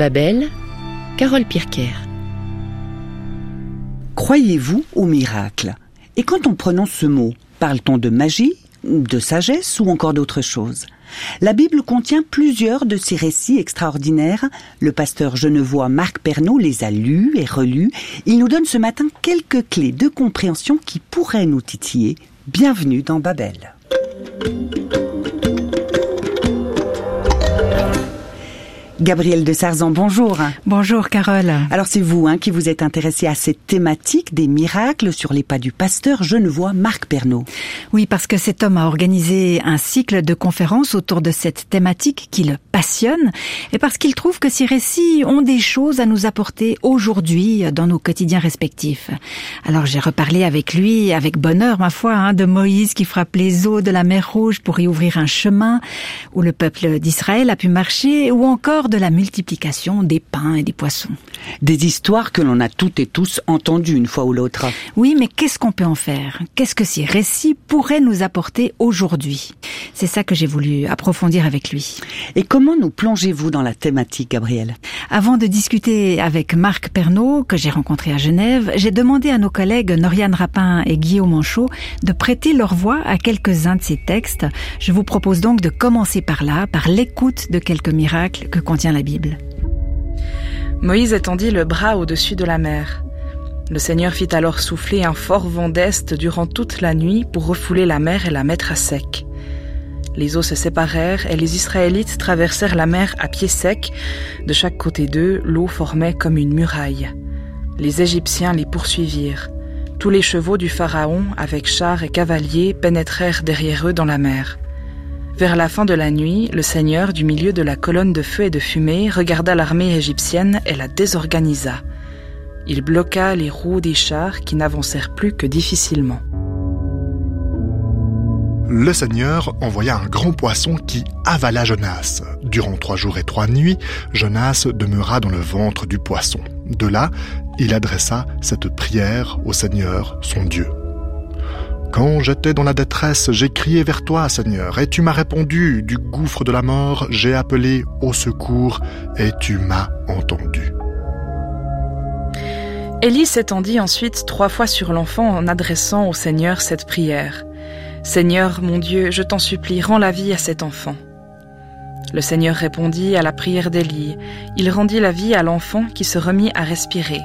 Babel, Carole Pirker. Croyez-vous au miracle? Et quand on prononce ce mot, parle-t-on de magie, de sagesse ou encore d'autre chose La Bible contient plusieurs de ces récits extraordinaires. Le pasteur genevois Marc Pernaud les a lus et relus. Il nous donne ce matin quelques clés de compréhension qui pourraient nous titiller. Bienvenue dans Babel. Gabriel de Sarzan, bonjour. Bonjour Carole. Alors c'est vous hein, qui vous êtes intéressé à cette thématique des miracles sur les pas du pasteur genevois Marc Pernaud. Oui, parce que cet homme a organisé un cycle de conférences autour de cette thématique qui le passionne et parce qu'il trouve que ces récits ont des choses à nous apporter aujourd'hui dans nos quotidiens respectifs. Alors j'ai reparlé avec lui, avec bonheur ma foi, hein, de Moïse qui frappe les eaux de la mer Rouge pour y ouvrir un chemin où le peuple d'Israël a pu marcher ou encore de la multiplication des pains et des poissons. Des histoires que l'on a toutes et tous entendues une fois ou l'autre. Oui, mais qu'est-ce qu'on peut en faire? Qu'est-ce que ces récits pourraient nous apporter aujourd'hui? C'est ça que j'ai voulu approfondir avec lui. Et comment nous plongez-vous dans la thématique, Gabriel Avant de discuter avec Marc Pernaud, que j'ai rencontré à Genève, j'ai demandé à nos collègues Noriane Rapin et Guillaume Manchot de prêter leur voix à quelques-uns de ces textes. Je vous propose donc de commencer par là, par l'écoute de quelques miracles que contient la Bible. Moïse étendit le bras au-dessus de la mer. Le Seigneur fit alors souffler un fort vent d'est durant toute la nuit pour refouler la mer et la mettre à sec. Les eaux se séparèrent et les Israélites traversèrent la mer à pied sec. De chaque côté d'eux, l'eau formait comme une muraille. Les Égyptiens les poursuivirent. Tous les chevaux du Pharaon, avec chars et cavaliers, pénétrèrent derrière eux dans la mer. Vers la fin de la nuit, le Seigneur, du milieu de la colonne de feu et de fumée, regarda l'armée égyptienne et la désorganisa. Il bloqua les roues des chars qui n'avancèrent plus que difficilement. Le Seigneur envoya un grand poisson qui avala Jonas. Durant trois jours et trois nuits, Jonas demeura dans le ventre du poisson. De là, il adressa cette prière au Seigneur, son Dieu. Quand j'étais dans la détresse, j'ai crié vers toi, Seigneur, et tu m'as répondu. Du gouffre de la mort, j'ai appelé au secours, et tu m'as entendu. Élie s'étendit ensuite trois fois sur l'enfant en adressant au Seigneur cette prière. Seigneur, mon Dieu, je t'en supplie, rends la vie à cet enfant. Le Seigneur répondit à la prière d'Élie. Il rendit la vie à l'enfant qui se remit à respirer.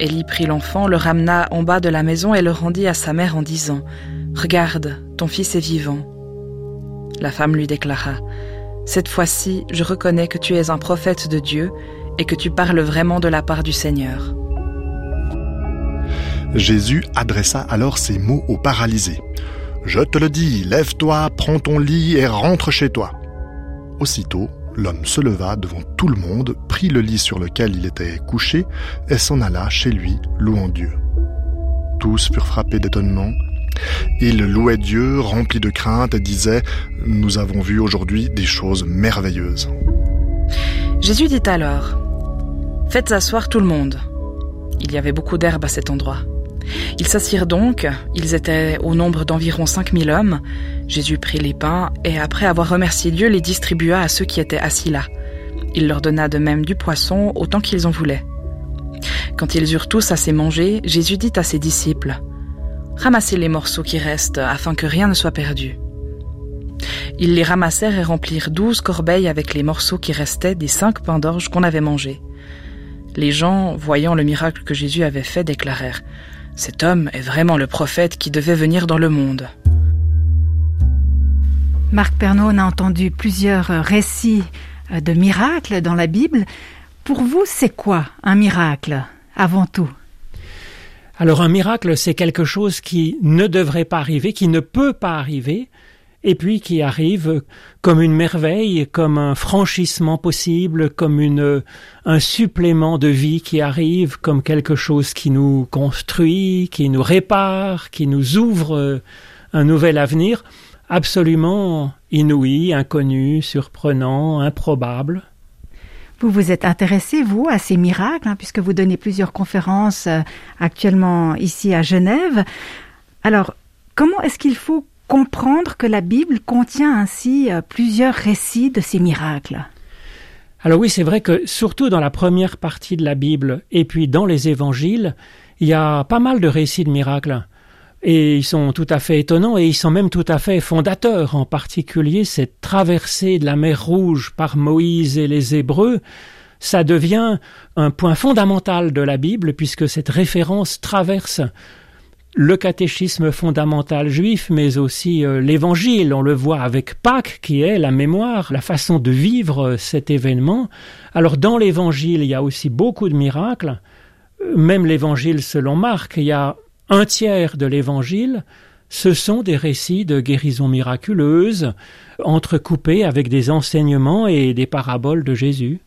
Élie prit l'enfant, le ramena en bas de la maison et le rendit à sa mère en disant Regarde, ton fils est vivant. La femme lui déclara Cette fois-ci, je reconnais que tu es un prophète de Dieu et que tu parles vraiment de la part du Seigneur. Jésus adressa alors ces mots au paralysé. Je te le dis, lève-toi, prends ton lit et rentre chez toi. Aussitôt, l'homme se leva devant tout le monde, prit le lit sur lequel il était couché et s'en alla chez lui, louant Dieu. Tous furent frappés d'étonnement. Ils louaient Dieu, remplis de crainte, et disaient Nous avons vu aujourd'hui des choses merveilleuses. Jésus dit alors Faites asseoir tout le monde. Il y avait beaucoup d'herbe à cet endroit. Ils s'assirent donc, ils étaient au nombre d'environ cinq mille hommes. Jésus prit les pains et après avoir remercié Dieu les distribua à ceux qui étaient assis là. Il leur donna de même du poisson autant qu'ils en voulaient. Quand ils eurent tous assez mangé, Jésus dit à ses disciples Ramassez les morceaux qui restent afin que rien ne soit perdu. Ils les ramassèrent et remplirent douze corbeilles avec les morceaux qui restaient des cinq pains d'orge qu'on avait mangés. Les gens, voyant le miracle que Jésus avait fait, déclarèrent cet homme est vraiment le prophète qui devait venir dans le monde. Marc Pernaud a entendu plusieurs récits de miracles dans la Bible. Pour vous, c'est quoi un miracle, avant tout? Alors un miracle, c'est quelque chose qui ne devrait pas arriver, qui ne peut pas arriver, et puis qui arrive comme une merveille, comme un franchissement possible, comme une, un supplément de vie qui arrive, comme quelque chose qui nous construit, qui nous répare, qui nous ouvre un nouvel avenir, absolument inouï, inconnu, surprenant, improbable. Vous vous êtes intéressé, vous, à ces miracles, hein, puisque vous donnez plusieurs conférences euh, actuellement ici à Genève. Alors, Comment est-ce qu'il faut comprendre que la Bible contient ainsi euh, plusieurs récits de ces miracles Alors oui, c'est vrai que surtout dans la première partie de la Bible et puis dans les évangiles, il y a pas mal de récits de miracles. Et ils sont tout à fait étonnants et ils sont même tout à fait fondateurs, en particulier cette traversée de la mer Rouge par Moïse et les Hébreux, ça devient un point fondamental de la Bible puisque cette référence traverse le catéchisme fondamental juif, mais aussi euh, l'évangile. On le voit avec Pâques, qui est la mémoire, la façon de vivre euh, cet événement. Alors dans l'évangile, il y a aussi beaucoup de miracles. Euh, même l'évangile selon Marc, il y a un tiers de l'évangile, ce sont des récits de guérisons miraculeuses, entrecoupés avec des enseignements et des paraboles de Jésus.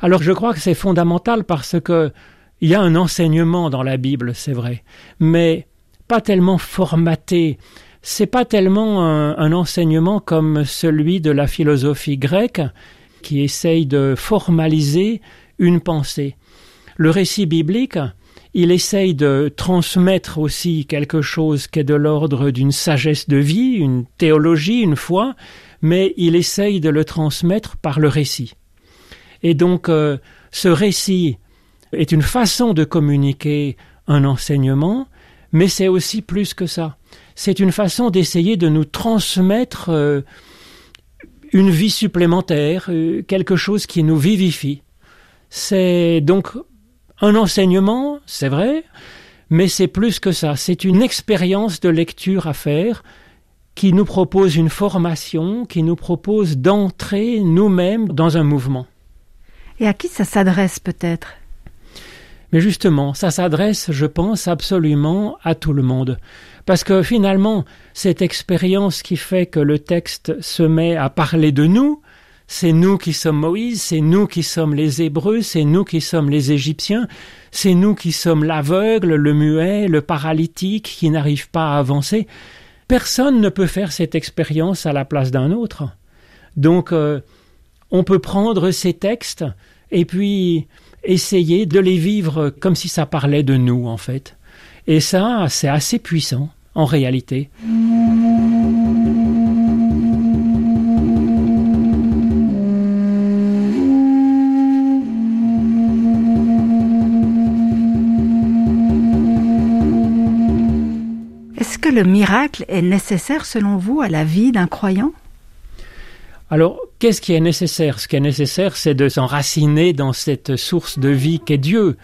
Alors je crois que c'est fondamental parce que il y a un enseignement dans la Bible, c'est vrai, mais pas tellement formaté. C'est pas tellement un, enseignement comme celui de la philosophie grecque qui essaye de formaliser une pensée. Le récit biblique, il essaye de transmettre aussi quelque chose qui est de l'ordre d'une sagesse de vie, une théologie, une foi, mais il essaye de le transmettre par le récit. Et donc, euh, ce récit est une façon de communiquer un enseignement, mais c'est aussi plus que ça. C'est une façon d'essayer de nous transmettre euh, une vie supplémentaire, euh, quelque chose qui nous vivifie. C'est donc un enseignement, c'est vrai, mais c'est plus que ça. C'est une expérience de lecture à faire qui nous propose une formation, qui nous propose d'entrer nous-mêmes dans un mouvement. Et à qui ça s'adresse peut-être? Mais justement, ça s'adresse, je pense, absolument à tout le monde. Parce que finalement, cette expérience qui fait que le texte se met à parler de nous, c'est nous qui sommes Moïse, c'est nous qui sommes les Hébreux, c'est nous qui sommes les Égyptiens, c'est nous qui sommes l'aveugle, le muet, le paralytique qui n'arrive pas à avancer. Personne ne peut faire cette expérience à la place d'un autre. Donc, euh, on peut prendre ces textes et puis essayer de les vivre comme si ça parlait de nous, en fait. Et ça, c'est assez puissant, en réalité. Est-ce que le miracle est nécessaire selon vous à la vie d'un croyant? Alors, qu'est-ce qui est nécessaire? Ce qui est nécessaire, c'est de s'enraciner dans cette source de vie qu'est Dieu.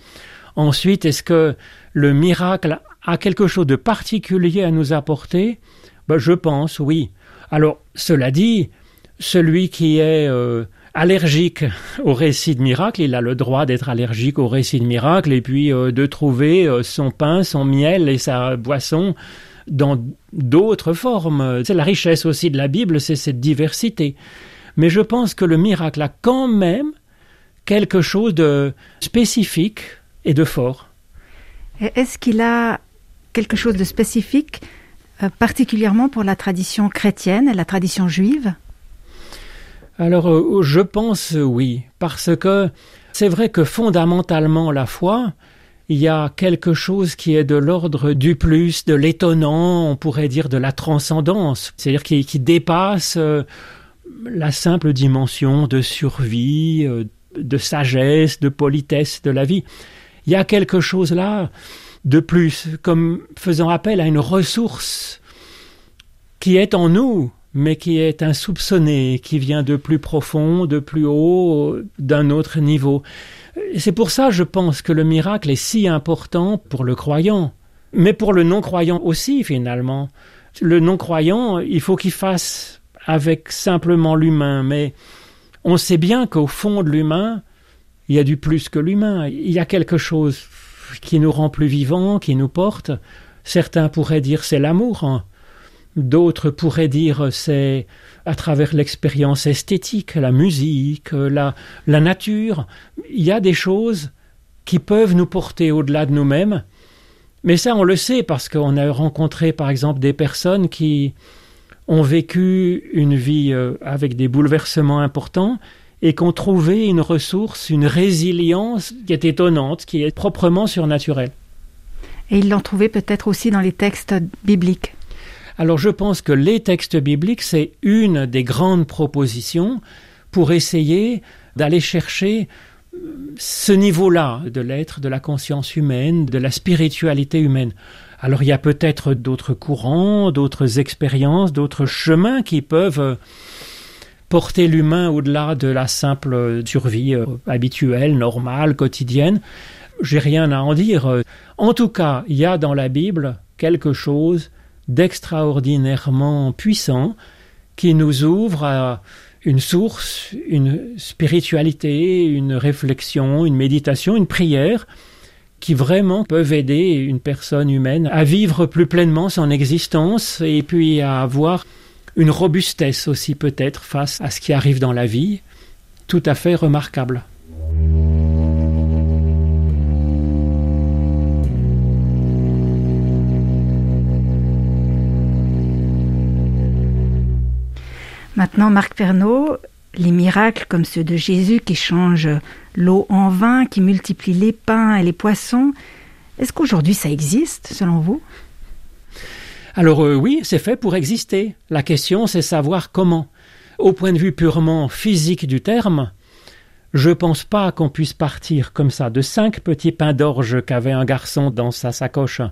Ensuite, est-ce que le miracle a quelque chose de particulier à nous apporter? Ben, Je pense, oui. Alors, cela dit, celui qui est euh, allergique au récit de miracle, il a le droit d'être allergique au récit de miracle et puis euh, de trouver euh, son pain, son miel et sa boisson dans d'autres formes. C'est la richesse aussi de la Bible, c'est cette diversité. Mais je pense que le miracle a quand même quelque chose de spécifique et de fort. Est-ce qu'il a quelque chose de spécifique, euh, particulièrement pour la tradition chrétienne et la tradition juive? Alors, euh, je pense oui, parce que c'est vrai que fondamentalement la foi, il y a quelque chose qui est de l'ordre du plus, de l'étonnant, on pourrait dire de la transcendance, c'est-à-dire qui, dépasse euh, la simple dimension de survie, euh, de sagesse, de politesse de la vie. Il y a quelque chose là de plus, comme faisant appel à une ressource qui est en nous, mais qui est insoupçonnée, qui vient de plus profond, de plus haut, d'un autre niveau. C'est pour ça, je pense, que le miracle est si important pour le croyant, mais pour le non-croyant aussi, finalement. Le non-croyant, il faut qu'il fasse avec simplement l'humain, mais on sait bien qu'au fond de l'humain, il y a du plus que l'humain. Il y a quelque chose qui nous rend plus vivants, qui nous porte. Certains pourraient dire c'est l'amour. Hein. D'autres pourraient dire c'est à travers l'expérience esthétique, la musique, la, la nature. Il y a des choses qui peuvent nous porter au-delà de nous-mêmes. Mais ça, on le sait parce qu'on a rencontré, par exemple, des personnes qui ont vécu une vie euh, avec des bouleversements importants et qui ont trouvé une ressource, une résilience qui est étonnante, qui est proprement surnaturelle. Et ils l'ont trouvé peut-être aussi dans les textes bibliques. Alors je pense que les textes bibliques, c'est une des grandes propositions pour essayer d'aller chercher euh, ce niveau-là de l'être, de la conscience humaine, de la spiritualité humaine. Alors il y a peut-être d'autres courants, d'autres expériences, d'autres chemins qui peuvent euh, porter l'humain au-delà de la simple survie euh, habituelle, normale, quotidienne. J'ai rien à en dire. En tout cas, il y a dans la Bible quelque chose d'extraordinairement puissant qui nous ouvre à une source, une spiritualité, une réflexion, une méditation, une prière qui vraiment peuvent aider une personne humaine à vivre plus pleinement son existence et puis à avoir une robustesse aussi peut-être face à ce qui arrive dans la vie, tout à fait remarquable. Maintenant, Marc Pernaud, les miracles comme ceux de Jésus qui change l'eau en vin, qui multiplie les pains et les poissons, est-ce qu'aujourd'hui ça existe selon vous? Alors euh, oui, c'est fait pour exister. La question c'est savoir comment. Au point de vue purement physique du terme, je pense pas qu'on puisse partir comme ça de cinq petits pains d'orge qu'avait un garçon dans sa sacoche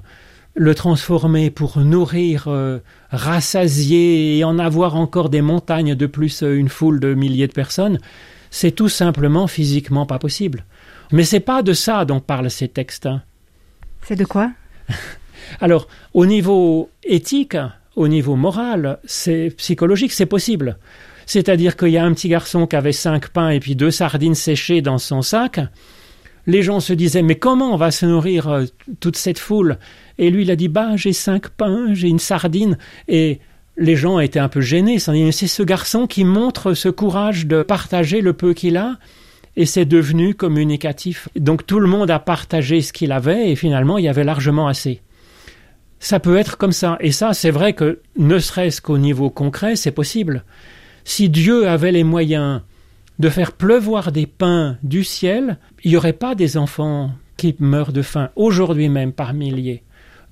le transformer pour nourrir, euh, rassasier et en avoir encore des montagnes de plus euh, une foule de milliers de personnes, c'est tout simplement physiquement pas possible. Mais c'est pas de ça dont parlent ces textes. Hein. C'est de quoi? Alors, au niveau éthique, au niveau moral, c'est psychologique, c'est possible. C'est-à-dire qu'il y a un petit garçon qui avait cinq pains et puis deux sardines séchées dans son sac. Les gens se disaient mais comment on va se nourrir euh, toute cette foule? Et lui, il a dit, bah, j'ai cinq pains, j'ai une sardine. Et les gens étaient un peu gênés. C'est ce garçon qui montre ce courage de partager le peu qu'il a. Et c'est devenu communicatif. Donc tout le monde a partagé ce qu'il avait et finalement il y avait largement assez. Ça peut être comme ça. Et ça, c'est vrai que ne serait-ce qu'au niveau concret, c'est possible. Si Dieu avait les moyens de faire pleuvoir des pains du ciel, il n'y aurait pas des enfants qui meurent de faim aujourd'hui même par milliers.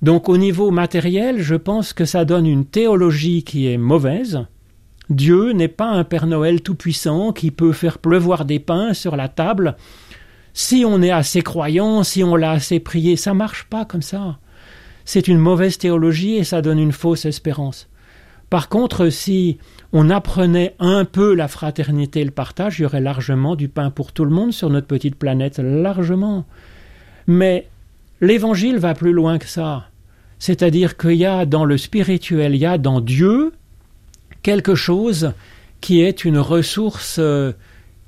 Donc au niveau matériel, je pense que ça donne une théologie qui est mauvaise. Dieu n'est pas un Père Noël tout-puissant qui peut faire pleuvoir des pains sur la table. Si on est assez croyant, si on l'a assez prié, ça marche pas comme ça. C'est une mauvaise théologie et ça donne une fausse espérance. Par contre, si on apprenait un peu la fraternité et le partage, il y aurait largement du pain pour tout le monde sur notre petite planète, largement. Mais l'évangile va plus loin que ça. C'est-à-dire qu'il y a dans le spirituel, il y a dans Dieu quelque chose qui est une ressource euh,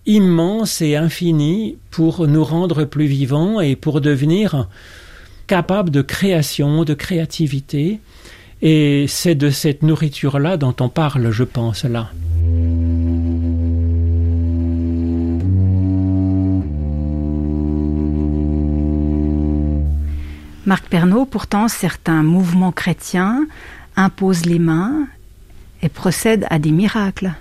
immense et infinie pour nous rendre plus vivants et pour devenir capables de création, de créativité. Et c'est de cette nourriture-là dont on parle, je pense, là. Marc Pernaud, pourtant, certains mouvements chrétiens imposent les mains et procèdent à des miracles.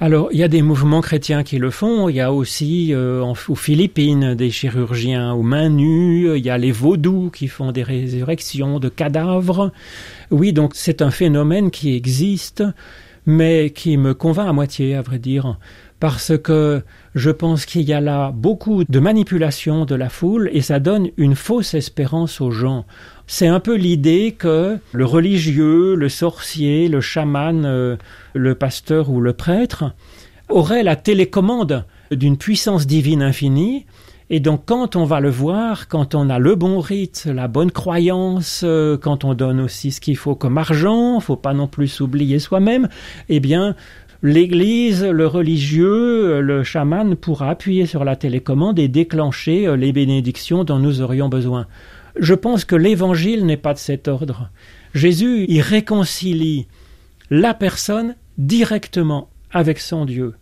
Alors, il y a des mouvements chrétiens qui le font. Il y a aussi euh, aux Philippines des chirurgiens aux mains nues. Il y a les vaudous qui font des résurrections de cadavres. Oui, donc c'est un phénomène qui existe, mais qui me convainc à moitié, à vrai dire parce que je pense qu'il y a là beaucoup de manipulation de la foule et ça donne une fausse espérance aux gens. C'est un peu l'idée que le religieux, le sorcier, le chaman, euh, le pasteur ou le prêtre aurait la télécommande d'une puissance divine infinie et donc quand on va le voir, quand on a le bon rite, la bonne croyance, euh, quand on donne aussi ce qu'il faut comme argent, faut pas non plus s'oublier soi-même, eh bien l'Église, le religieux, le chaman pourra appuyer sur la télécommande et déclencher euh, les bénédictions dont nous aurions besoin. Je pense que l'Évangile n'est pas de cet ordre. Jésus y réconcilie la personne directement avec son Dieu.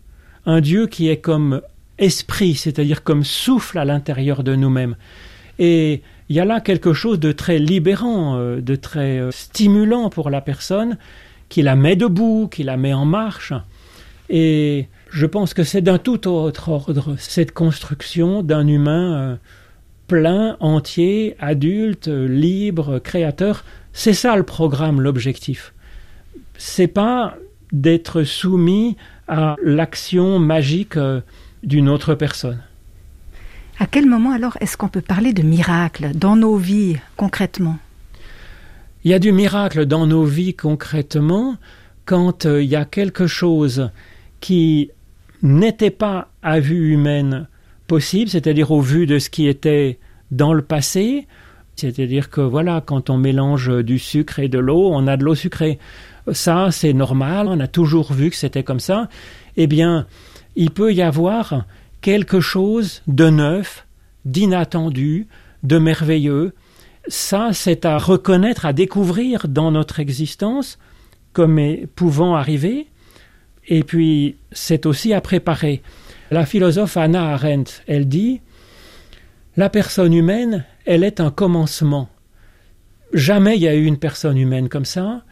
Un Dieu qui est comme esprit, c'est-à-dire comme souffle à l'intérieur de nous-mêmes. Et il y a là quelque chose de très libérant, euh, de très euh, stimulant pour la personne, qui la met debout, qui la met en marche. Et je pense que c'est d'un tout autre ordre, cette construction d'un humain euh, plein, entier, adulte, libre, créateur. C'est ça le programme, l'objectif. c'est pas d'être soumis à l'action magique euh, d'une autre personne. À quel moment alors est-ce qu'on peut parler de miracle dans nos vies concrètement? Il y a du miracle dans nos vies concrètement quand euh, il y a quelque chose qui n'était pas à vue humaine possible, c'est-à-dire au vu de ce qui était dans le passé, c'est-à-dire que voilà, quand on mélange du sucre et de l'eau, on a de l'eau sucrée. Ça, c'est normal, on a toujours vu que c'était comme ça. Eh bien, il peut y avoir quelque chose de neuf, d'inattendu, de merveilleux. Ça, c'est à reconnaître, à découvrir dans notre existence comme pouvant arriver. Et puis, c'est aussi à préparer. La philosophe Anna Arendt, elle dit La personne humaine, elle est un commencement. Jamais il y a eu une personne humaine comme ça.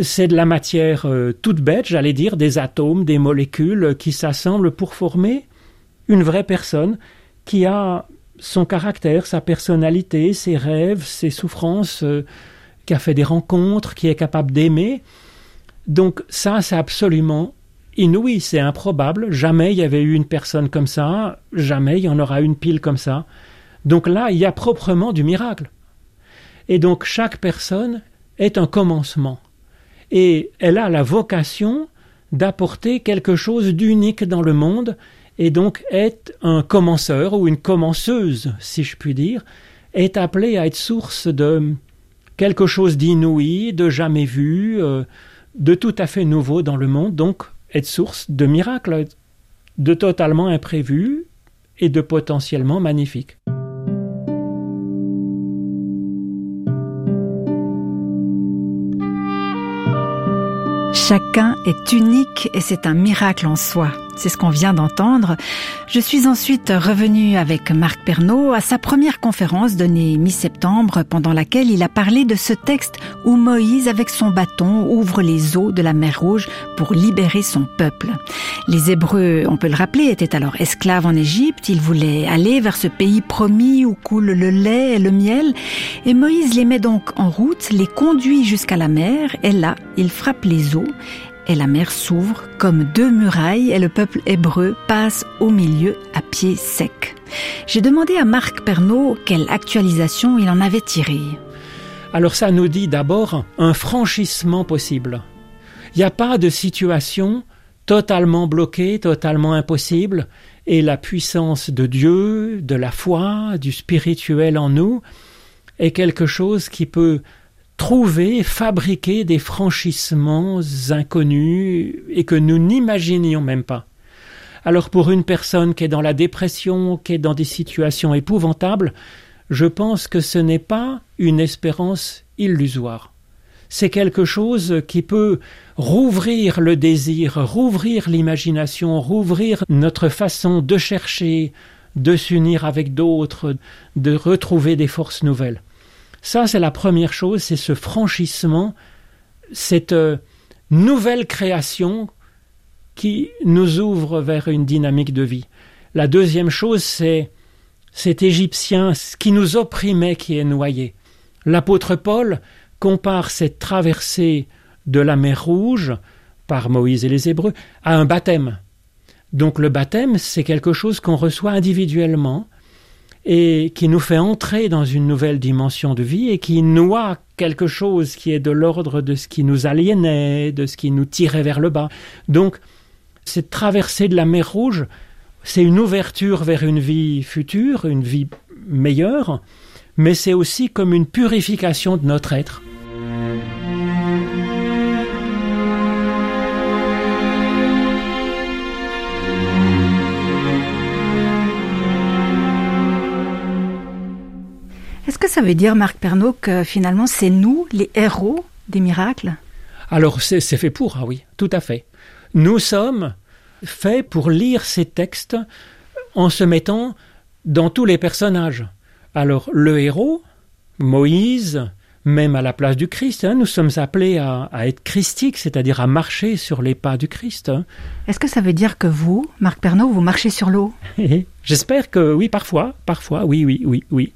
C'est de la matière euh, toute bête, j'allais dire, des atomes, des molécules qui s'assemblent pour former une vraie personne qui a son caractère, sa personnalité, ses rêves, ses souffrances, euh, qui a fait des rencontres, qui est capable d'aimer. Donc ça, c'est absolument inouï, c'est improbable. Jamais il y avait eu une personne comme ça, jamais il y en aura une pile comme ça. Donc là, il y a proprement du miracle. Et donc chaque personne est un commencement. Et elle a la vocation d'apporter quelque chose d'unique dans le monde, et donc est un commenceur ou une commenceuse, si je puis dire, est appelée à être source de quelque chose d'inouï, de jamais vu, euh, de tout à fait nouveau dans le monde, donc être source de miracles, de totalement imprévus et de potentiellement magnifiques. Chacun est unique et c'est un miracle en soi. C'est ce qu'on vient d'entendre. Je suis ensuite revenue avec Marc Pernaud à sa première conférence donnée mi-septembre pendant laquelle il a parlé de ce texte où Moïse avec son bâton ouvre les eaux de la mer Rouge pour libérer son peuple. Les Hébreux, on peut le rappeler, étaient alors esclaves en Égypte. Ils voulaient aller vers ce pays promis où coule le lait et le miel. Et Moïse les met donc en route, les conduit jusqu'à la mer et là, il frappe les eaux et la mer s'ouvre comme deux murailles et le peuple hébreu passe au milieu à pied sec. J'ai demandé à Marc Pernaud quelle actualisation il en avait tiré. Alors ça nous dit d'abord un franchissement possible. Il n'y a pas de situation totalement bloquée, totalement impossible, et la puissance de Dieu, de la foi, du spirituel en nous, est quelque chose qui peut trouver, fabriquer des franchissements inconnus et que nous n'imaginions même pas. Alors pour une personne qui est dans la dépression, qui est dans des situations épouvantables, je pense que ce n'est pas une espérance illusoire. C'est quelque chose qui peut rouvrir le désir, rouvrir l'imagination, rouvrir notre façon de chercher, de s'unir avec d'autres, de retrouver des forces nouvelles. Ça, c'est la première chose, c'est ce franchissement, cette euh, nouvelle création qui nous ouvre vers une dynamique de vie. La deuxième chose, c'est cet Égyptien qui nous opprimait, qui est noyé. L'apôtre Paul compare cette traversée de la mer Rouge par Moïse et les Hébreux à un baptême. Donc le baptême, c'est quelque chose qu'on reçoit individuellement, et qui nous fait entrer dans une nouvelle dimension de vie et qui noie quelque chose qui est de l'ordre de ce qui nous aliénait, de ce qui nous tirait vers le bas. Donc, cette traversée de la mer Rouge, c'est une ouverture vers une vie future, une vie meilleure, mais c'est aussi comme une purification de notre être. Que ça veut dire, Marc Pernaud, que finalement c'est nous, les héros des miracles? Alors c'est fait pour, ah oui, tout à fait. Nous sommes faits pour lire ces textes en se mettant dans tous les personnages. Alors le héros, Moïse, même à la place du Christ. Hein, nous sommes appelés à, être christiques, c'est-à-dire à marcher sur les pas du Christ. Hein. Est-ce que ça veut dire que vous, Marc Pernaud, vous marchez sur l'eau? J'espère que oui, parfois, parfois, oui, oui, oui, oui.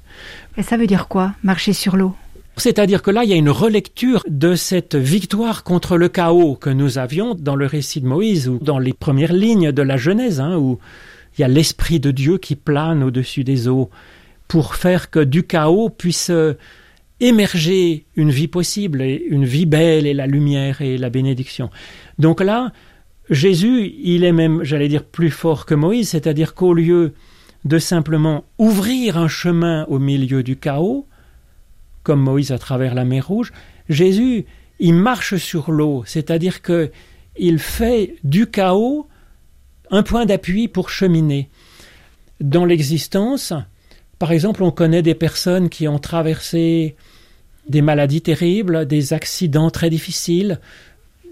Et ça veut dire quoi, marcher sur l'eau? C'est-à-dire que là, il y a une relecture de cette victoire contre le chaos que nous avions dans le récit de Moïse ou dans les premières lignes de la Genèse, hein, où il y a l'Esprit de Dieu qui plane au-dessus des eaux pour faire que du chaos puisse émerger une vie possible, et une vie belle et la lumière et la bénédiction. Donc là, Jésus, il est même, j'allais dire, plus fort que Moïse, c'est-à-dire qu'au lieu de simplement ouvrir un chemin au milieu du chaos, comme Moïse à travers la mer Rouge, Jésus, il marche sur l'eau, c'est-à-dire que il fait du chaos un point d'appui pour cheminer. Dans l'existence, par exemple, on connaît des personnes qui ont traversé des maladies terribles, des accidents très difficiles.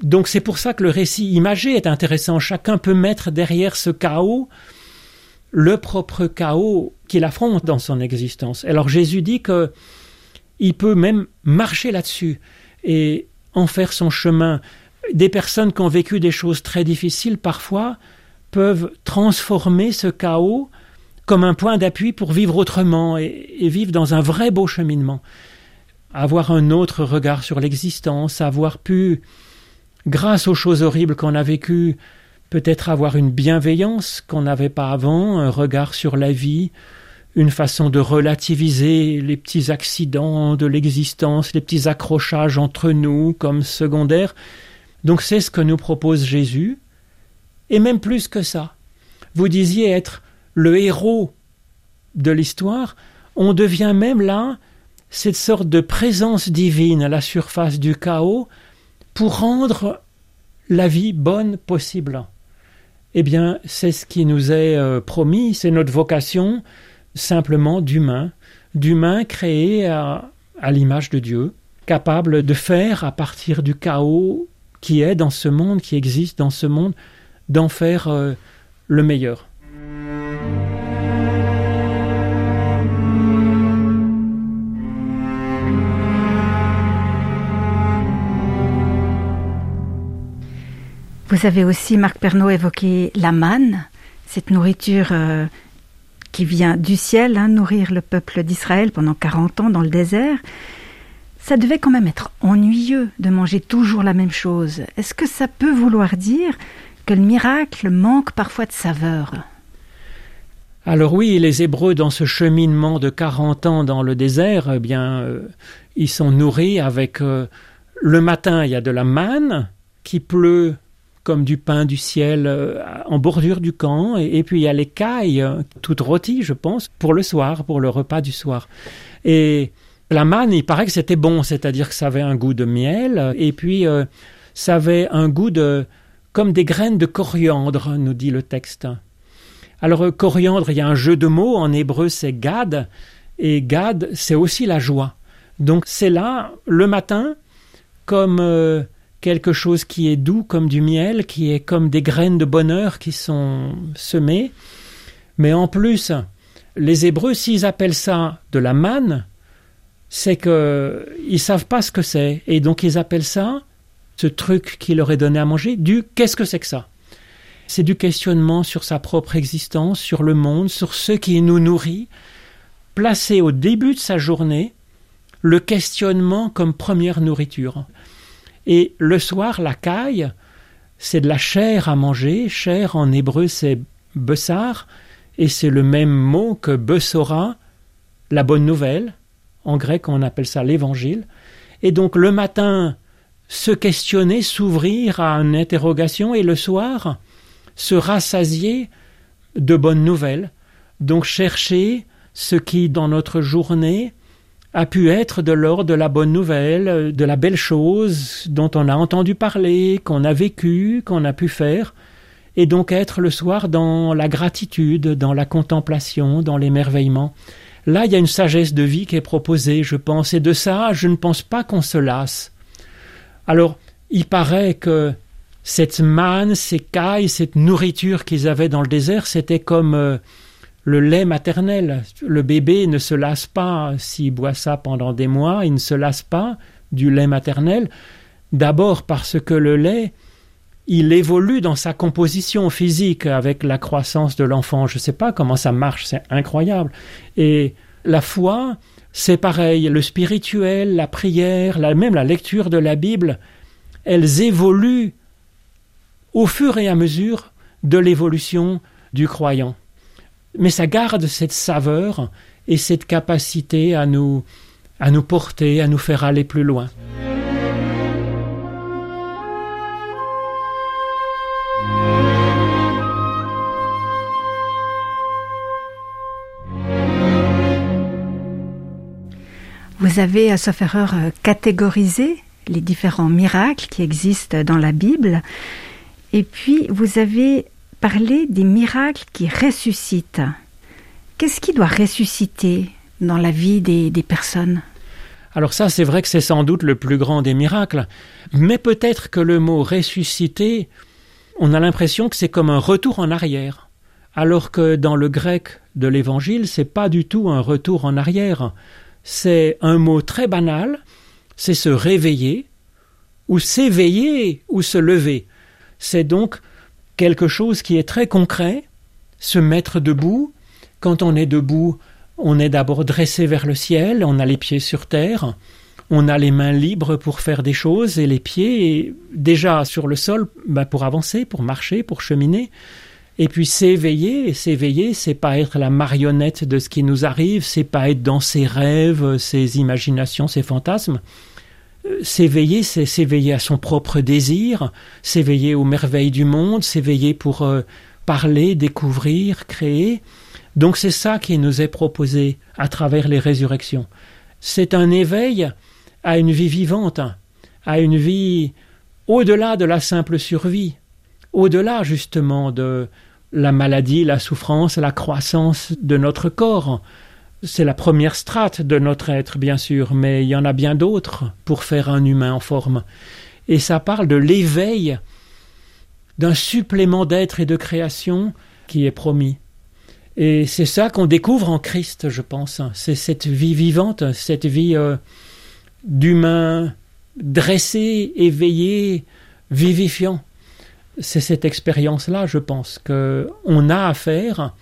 Donc c'est pour ça que le récit imagé est intéressant. Chacun peut mettre derrière ce chaos le propre chaos qu'il affronte dans son existence. Alors Jésus dit que il peut même marcher là-dessus et en faire son chemin. Des personnes qui ont vécu des choses très difficiles parfois peuvent transformer ce chaos comme un point d'appui pour vivre autrement et, vivre dans un vrai beau cheminement. Avoir un autre regard sur l'existence, avoir pu, grâce aux choses horribles qu'on a vécues, peut-être avoir une bienveillance qu'on n'avait pas avant, un regard sur la vie, une façon de relativiser les petits accidents de l'existence, les petits accrochages entre nous comme secondaires. Donc c'est ce que nous propose Jésus, et même plus que ça. Vous disiez être le héros de l'histoire, on devient même là cette sorte de présence divine à la surface du chaos pour rendre la vie bonne possible. Eh bien, c'est ce qui nous est euh, promis, c'est notre vocation, simplement d'humain, d'humain créé à, l'image de Dieu, capable de faire à partir du chaos qui est dans ce monde, qui existe dans ce monde, d'en faire euh, le meilleur. Vous avez aussi, Marc Pernaud, évoqué la manne, cette nourriture euh, qui vient du ciel, hein, nourrir le peuple d'Israël pendant 40 ans dans le désert, ça devait quand même être ennuyeux de manger toujours la même chose. Est-ce que ça peut vouloir dire que le miracle manque parfois de saveur? Alors oui, les Hébreux, dans ce cheminement de 40 ans dans le désert, eh bien, euh, ils sont nourris avec euh, le matin, il y a de la manne qui pleut comme du pain du ciel euh, en bordure du camp. Et, puis il y a les cailles, euh, toutes rôties, je pense, pour le soir, pour le repas du soir. Et la manne, il paraît que c'était bon, c'est-à-dire que ça avait un goût de miel, et puis euh, ça avait un goût de comme des graines de coriandre, nous dit le texte. Alors coriandre, il y a un jeu de mots, en hébreu c'est gad, et gad c'est aussi la joie. Donc c'est là, le matin, comme quelque chose qui est doux comme du miel, qui est comme des graines de bonheur qui sont semées. Mais en plus, les Hébreux, s'ils appellent ça de la manne, c'est que ils savent pas ce que c'est, et donc ils appellent ça ce truc qui leur est donné à manger du qu'est-ce que c'est que ça? C'est du questionnement sur sa propre existence, sur le monde, sur ce qui nous nourrit, placé au début de sa journée, le questionnement comme première nourriture. Et le soir, la caille, c'est de la chair à manger. Chair en hébreu, c'est bessar, et c'est le même mot que bessora, la bonne nouvelle. En grec, on appelle ça l'évangile. Et donc, le matin, se questionner, s'ouvrir à une interrogation, et le soir, se rassasier de bonnes nouvelles. Donc, chercher ce qui, dans notre journée, a pu être de l'ordre de la bonne nouvelle, de la belle chose dont on a entendu parler, qu'on a vécu, qu'on a pu faire, et donc être le soir dans la gratitude, dans la contemplation, dans l'émerveillement. Là, il y a une sagesse de vie qui est proposée, je pense, et de ça, je ne pense pas qu'on se lasse. Alors, il paraît que cette manne, ces cailles, cette nourriture qu'ils avaient dans le désert, c'était comme euh, le lait maternel. Le bébé ne se lasse pas s'il boit ça pendant des mois, il ne se lasse pas du lait maternel. D'abord parce que le lait, il évolue dans sa composition physique avec la croissance de l'enfant. Je ne sais pas comment ça marche, c'est incroyable. Et la foi, C'est pareil, le spirituel, la prière, même la lecture de la Bible, elles évoluent au fur et à mesure de l'évolution du croyant. Mais ça garde cette saveur et cette capacité à nous, à nous porter, à nous faire aller plus loin. Vous avez, sauf erreur, catégorisé les différents miracles qui existent dans la Bible. Et puis, vous avez parlé des miracles qui ressuscitent. Qu'est-ce qui doit ressusciter dans la vie des, des personnes? Alors ça, c'est vrai que c'est sans doute le plus grand des miracles, mais peut-être que le mot ressusciter, on a l'impression que c'est comme un retour en arrière, alors que dans le grec de l'évangile, c'est pas du tout un retour en arrière. C'est un mot très banal, c'est se réveiller, ou s'éveiller, ou se lever. C'est donc quelque chose qui est très concret, se mettre debout. Quand on est debout, on est d'abord dressé vers le ciel, on a les pieds sur terre, on a les mains libres pour faire des choses et les pieds déjà sur le sol ben, pour avancer, pour marcher, pour cheminer. Et puis s'éveiller, s'éveiller, c'est pas être la marionnette de ce qui nous arrive, c'est pas être dans ses rêves, ses imaginations, ses fantasmes. S'éveiller, c'est s'éveiller à son propre désir, s'éveiller aux merveilles du monde, s'éveiller pour euh, parler, découvrir, créer. Donc c'est ça qui nous est proposé à travers les résurrections. C'est un éveil à une vie vivante, à une vie au-delà de la simple survie, au-delà justement de la maladie, la souffrance, la croissance de notre corps, c'est la première strate de notre être, bien sûr, mais il y en a bien d'autres pour faire un humain en forme. Et ça parle de l'éveil d'un supplément d'être et de création qui est promis. Et c'est ça qu'on découvre en Christ, je pense. C'est cette vie vivante, cette vie euh, d'humain dressé, éveillé, vivifiant. C'est cette expérience-là, je pense, qu'on a à faire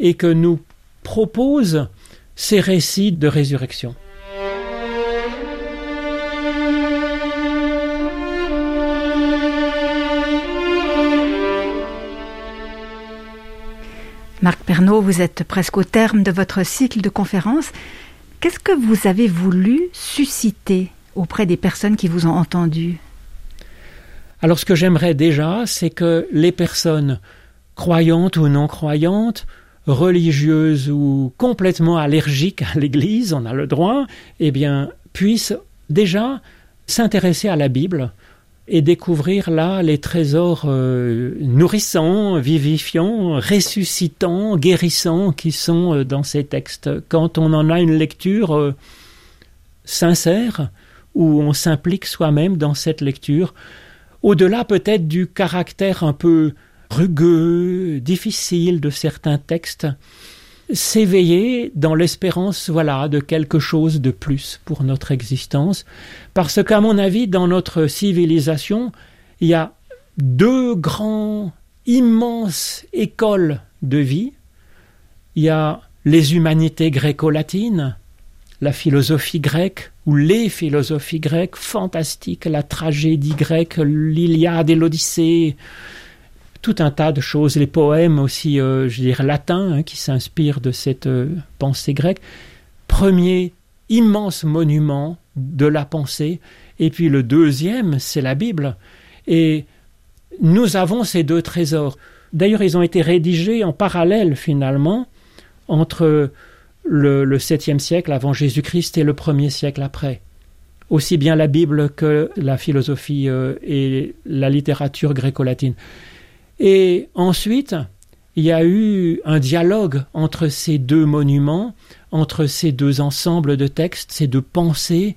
et que nous propose ces récits de résurrection. Marc Pernaud, vous êtes presque au terme de votre cycle de conférences. Qu'est-ce que vous avez voulu susciter auprès des personnes qui vous ont entendu? Alors ce que j'aimerais déjà, c'est que les personnes croyantes ou non croyantes religieuse ou complètement allergique à l'Église, on a le droit, eh bien, puisse déjà s'intéresser à la Bible et découvrir là les trésors euh, nourrissants, vivifiants, ressuscitants, guérissants qui sont euh, dans ces textes. Quand on en a une lecture euh, sincère, où on s'implique soi-même dans cette lecture, au-delà peut-être du caractère un peu rugueux, difficile de certains textes, s'éveiller dans l'espérance, voilà, de quelque chose de plus pour notre existence, parce qu'à mon avis, dans notre civilisation, il y a deux grands, immenses écoles de vie. Il y a les humanités gréco-latines, la philosophie grecque ou les philosophies grecques fantastiques, la tragédie grecque, l'Iliade et l'Odyssée, tout un tas de choses, les poèmes aussi, euh, je dirais, latins, hein, qui s'inspirent de cette euh, pensée grecque. Premier immense monument de la pensée. Et puis le deuxième, c'est la Bible. Et nous avons ces deux trésors. D'ailleurs, ils ont été rédigés en parallèle, finalement, entre le, le 7e siècle avant Jésus-Christ et le 1er siècle après. Aussi bien la Bible que la philosophie euh, et la littérature gréco-latine. Et ensuite, il y a eu un dialogue entre ces deux monuments, entre ces deux ensembles de textes, ces deux pensées,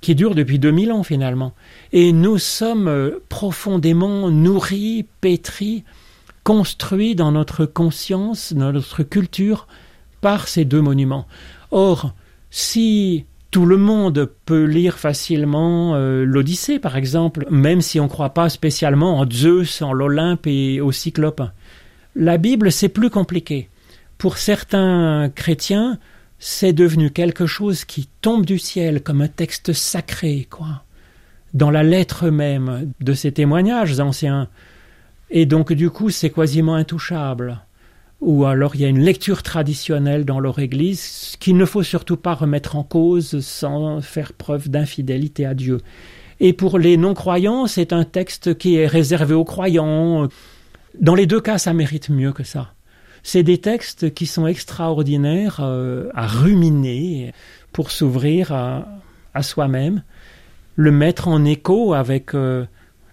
qui durent depuis 2000 ans finalement. Et nous sommes profondément nourris, pétris, construits dans notre conscience, dans notre culture, par ces deux monuments. Or, si tout le monde peut lire facilement euh, l'Odyssée, par exemple, même si on ne croit pas spécialement en Zeus, en l'Olympe et au Cyclope. La Bible, c'est plus compliqué. Pour certains chrétiens, c'est devenu quelque chose qui tombe du ciel comme un texte sacré, quoi, dans la lettre même de ces témoignages anciens. Et donc, du coup, c'est quasiment intouchable. Ou alors, il y a une lecture traditionnelle dans leur Église qu'il ne faut surtout pas remettre en cause sans faire preuve d'infidélité à Dieu. Et pour les non-croyants, c'est un texte qui est réservé aux croyants. Dans les deux cas, ça mérite mieux que ça. C'est des textes qui sont extraordinaires euh, à ruminer pour s'ouvrir à, soi-même, le mettre en écho avec euh,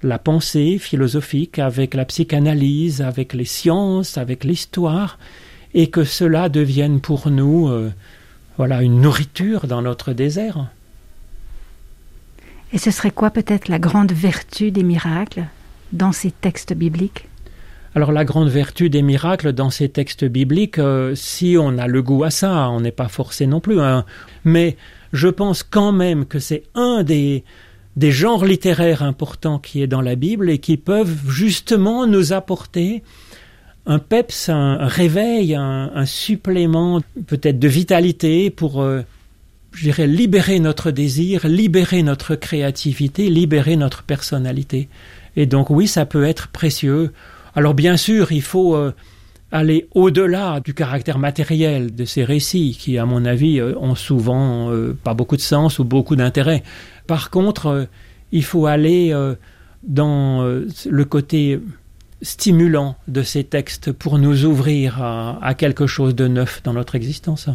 la pensée philosophique, avec la psychanalyse, avec les sciences, avec l'histoire, et que cela devienne pour nous euh, voilà une nourriture dans notre désert. Et ce serait quoi peut-être la grande vertu des miracles dans ces textes bibliques? Alors la grande vertu des miracles dans ces textes bibliques, euh, si on a le goût à ça, on n'est pas forcé non plus. Hein. Mais je pense quand même que c'est un des, des genres littéraires importants qui est dans la Bible et qui peuvent justement nous apporter un peps, un, réveil, un, supplément peut-être de vitalité pour, euh, je dirais, libérer notre désir, libérer notre créativité, libérer notre personnalité. Et donc oui, ça peut être précieux. Alors bien sûr, il faut euh, aller au-delà du caractère matériel de ces récits qui, à mon avis, euh, ont souvent pas beaucoup de sens ou beaucoup d'intérêt. Par contre, il faut aller dans le côté stimulant de ces textes pour nous ouvrir à quelque chose de neuf dans notre existence.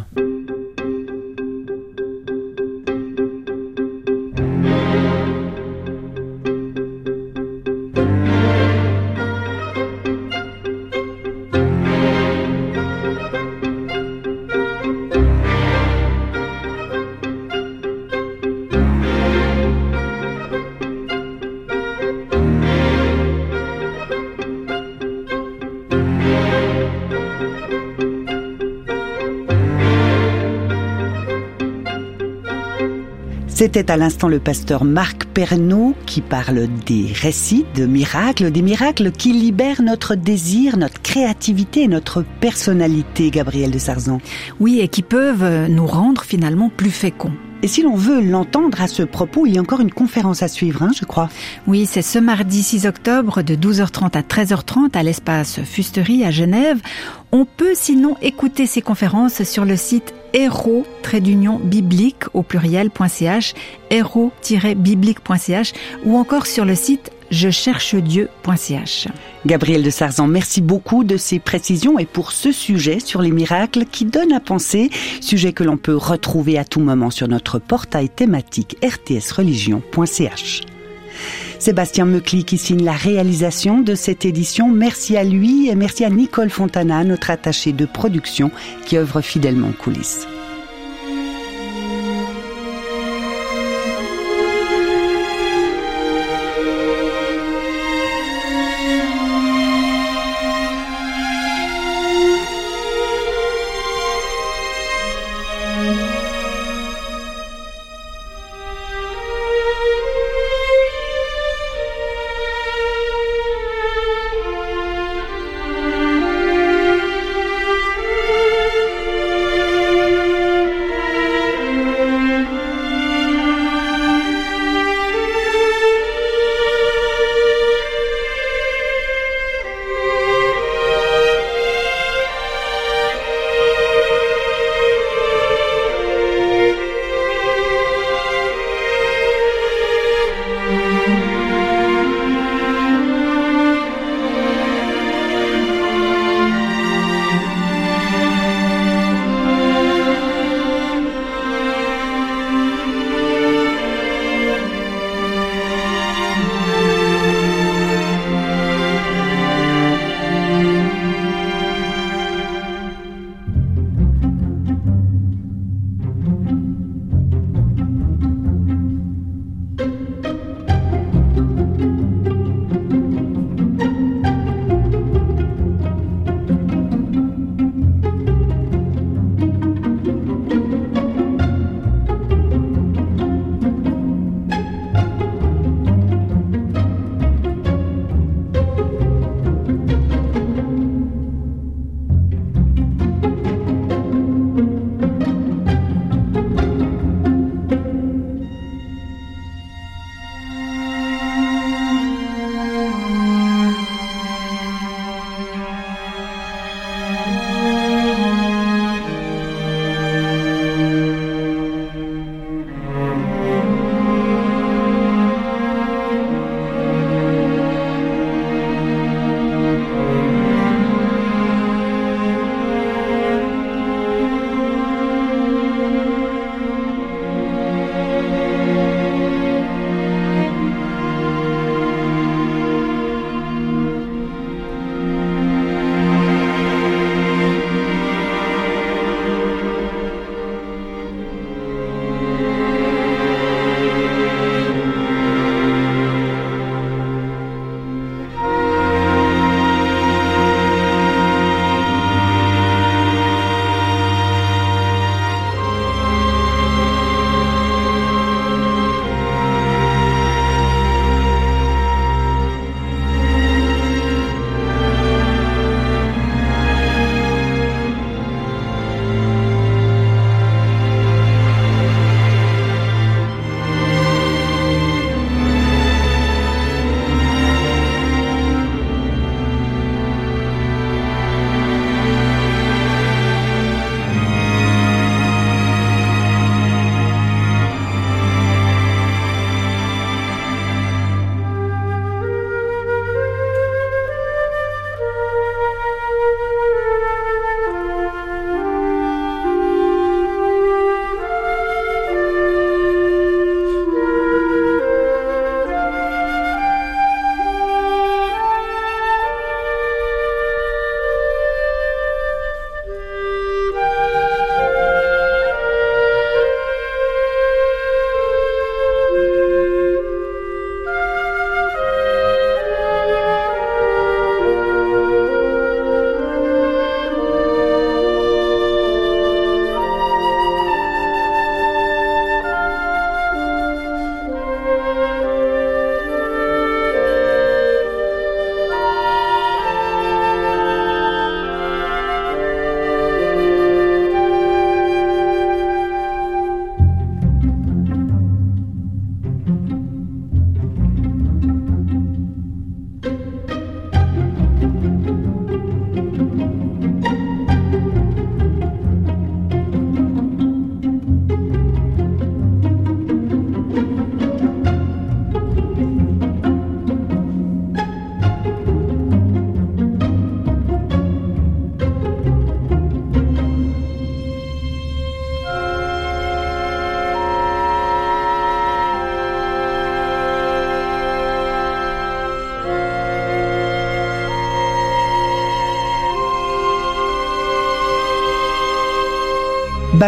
C'était à l'instant le pasteur Marc Pernaud qui parle des récits de miracles, des miracles qui libèrent notre désir, notre créativité et notre personnalité, Gabriel de Sarzan. Oui, et qui peuvent nous rendre finalement plus féconds. Et si l'on veut l'entendre à ce propos, il y a encore une conférence à suivre, hein, je crois. Oui, c'est ce mardi 6 octobre de 12h30 à 13h30 à l'espace Fusterie à Genève. On peut sinon écouter ces conférences sur le site héros biblique au pluriel.ch, héros-biblique.ch ou encore sur le site je cherche Dieu.ch. Gabriel de Sarzan, merci beaucoup de ces précisions et pour ce sujet sur les miracles qui donne à penser, sujet que l'on peut retrouver à tout moment sur notre portail thématique rtsreligion.ch. Sébastien Meucli qui signe la réalisation de cette édition. Merci à lui et merci à Nicole Fontana, notre attachée de production qui œuvre fidèlement en coulisses.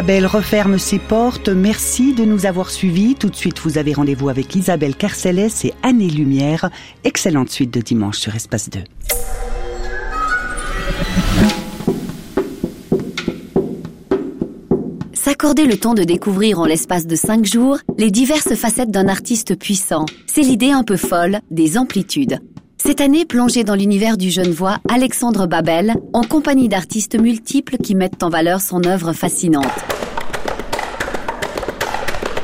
Babel referme ses portes. Merci de nous avoir suivis. Tout de suite, vous avez rendez-vous avec Isabelle Carcelles et Année Lumière. Excellente suite de dimanche sur Espace 2. S'accorder le temps de découvrir en l'espace de 5 jours les diverses facettes d'un artiste puissant, c'est l'idée un peu folle des amplitudes. Cette année, plongez dans l'univers du jeune voix Alexandre Babel, en compagnie d'artistes multiples qui mettent en valeur son œuvre fascinante.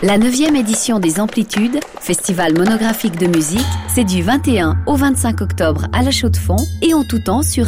La neuvième édition des Amplitudes, festival monographique de musique, c'est du 21 au 25 octobre à la Chaux-de-Fonds et en tout temps sur